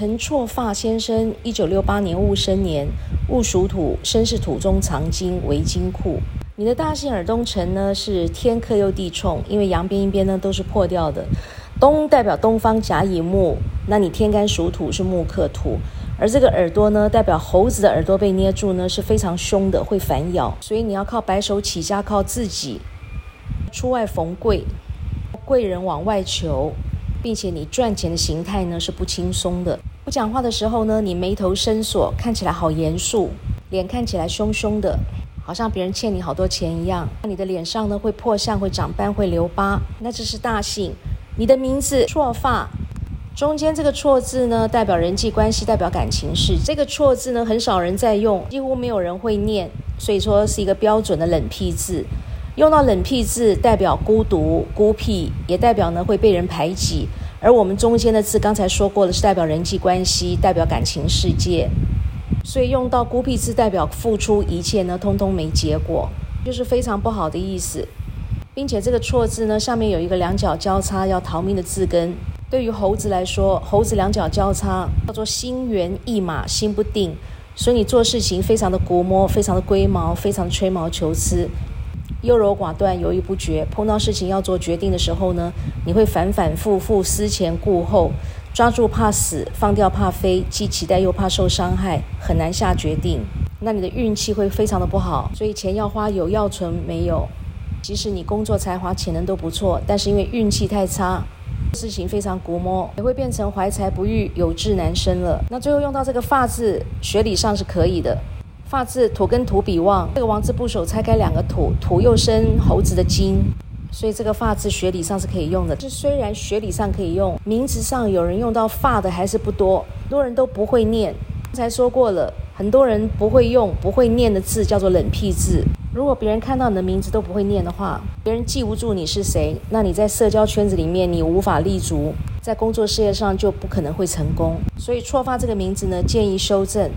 陈绰发先生，一九六八年戊申年，戊属土，申是土中藏金为金库。你的大姓耳东辰呢是天克又地冲，因为阳边一边呢都是破掉的。东代表东方甲乙木，那你天干属土是木克土，而这个耳朵呢代表猴子的耳朵被捏住呢是非常凶的，会反咬，所以你要靠白手起家，靠自己出外逢贵，贵人往外求，并且你赚钱的形态呢是不轻松的。不讲话的时候呢，你眉头深锁，看起来好严肃，脸看起来凶凶的，好像别人欠你好多钱一样。那你的脸上呢会破相，会长斑，会留疤，那这是大幸。你的名字错发，中间这个错字呢，代表人际关系，代表感情事。这个错字呢，很少人在用，几乎没有人会念，所以说是一个标准的冷僻字。用到冷僻字，代表孤独、孤僻，也代表呢会被人排挤。而我们中间的字，刚才说过了，是代表人际关系，代表感情世界。所以用到孤僻字，代表付出一切呢，通通没结果，就是非常不好的意思。并且这个错字呢，上面有一个两脚交叉要逃命的字根。对于猴子来说，猴子两脚交叉叫做心猿意马，心不定，所以你做事情非常的估摸，非常的龟毛，非常吹毛求疵，优柔寡断，犹豫不决。碰到事情要做决定的时候呢，你会反反复复，思前顾后，抓住怕死，放掉怕飞，既期待又怕受伤害，很难下决定。那你的运气会非常的不好，所以钱要花有，要存没有。即使你工作才华潜能都不错，但是因为运气太差，事情非常估摸，也会变成怀才不遇、有志难伸了。那最后用到这个“发”字，学理上是可以的。发字土跟土比旺，这个王字部首拆开两个土，土又生猴子的金，所以这个“发”字学理上是可以用的。这虽然学理上可以用，名字上有人用到“发”的还是不多，很多人都不会念。刚才说过了，很多人不会用、不会念的字叫做冷僻字。如果别人看到你的名字都不会念的话，别人记不住你是谁，那你在社交圈子里面你无法立足，在工作事业上就不可能会成功。所以错发这个名字呢，建议修正。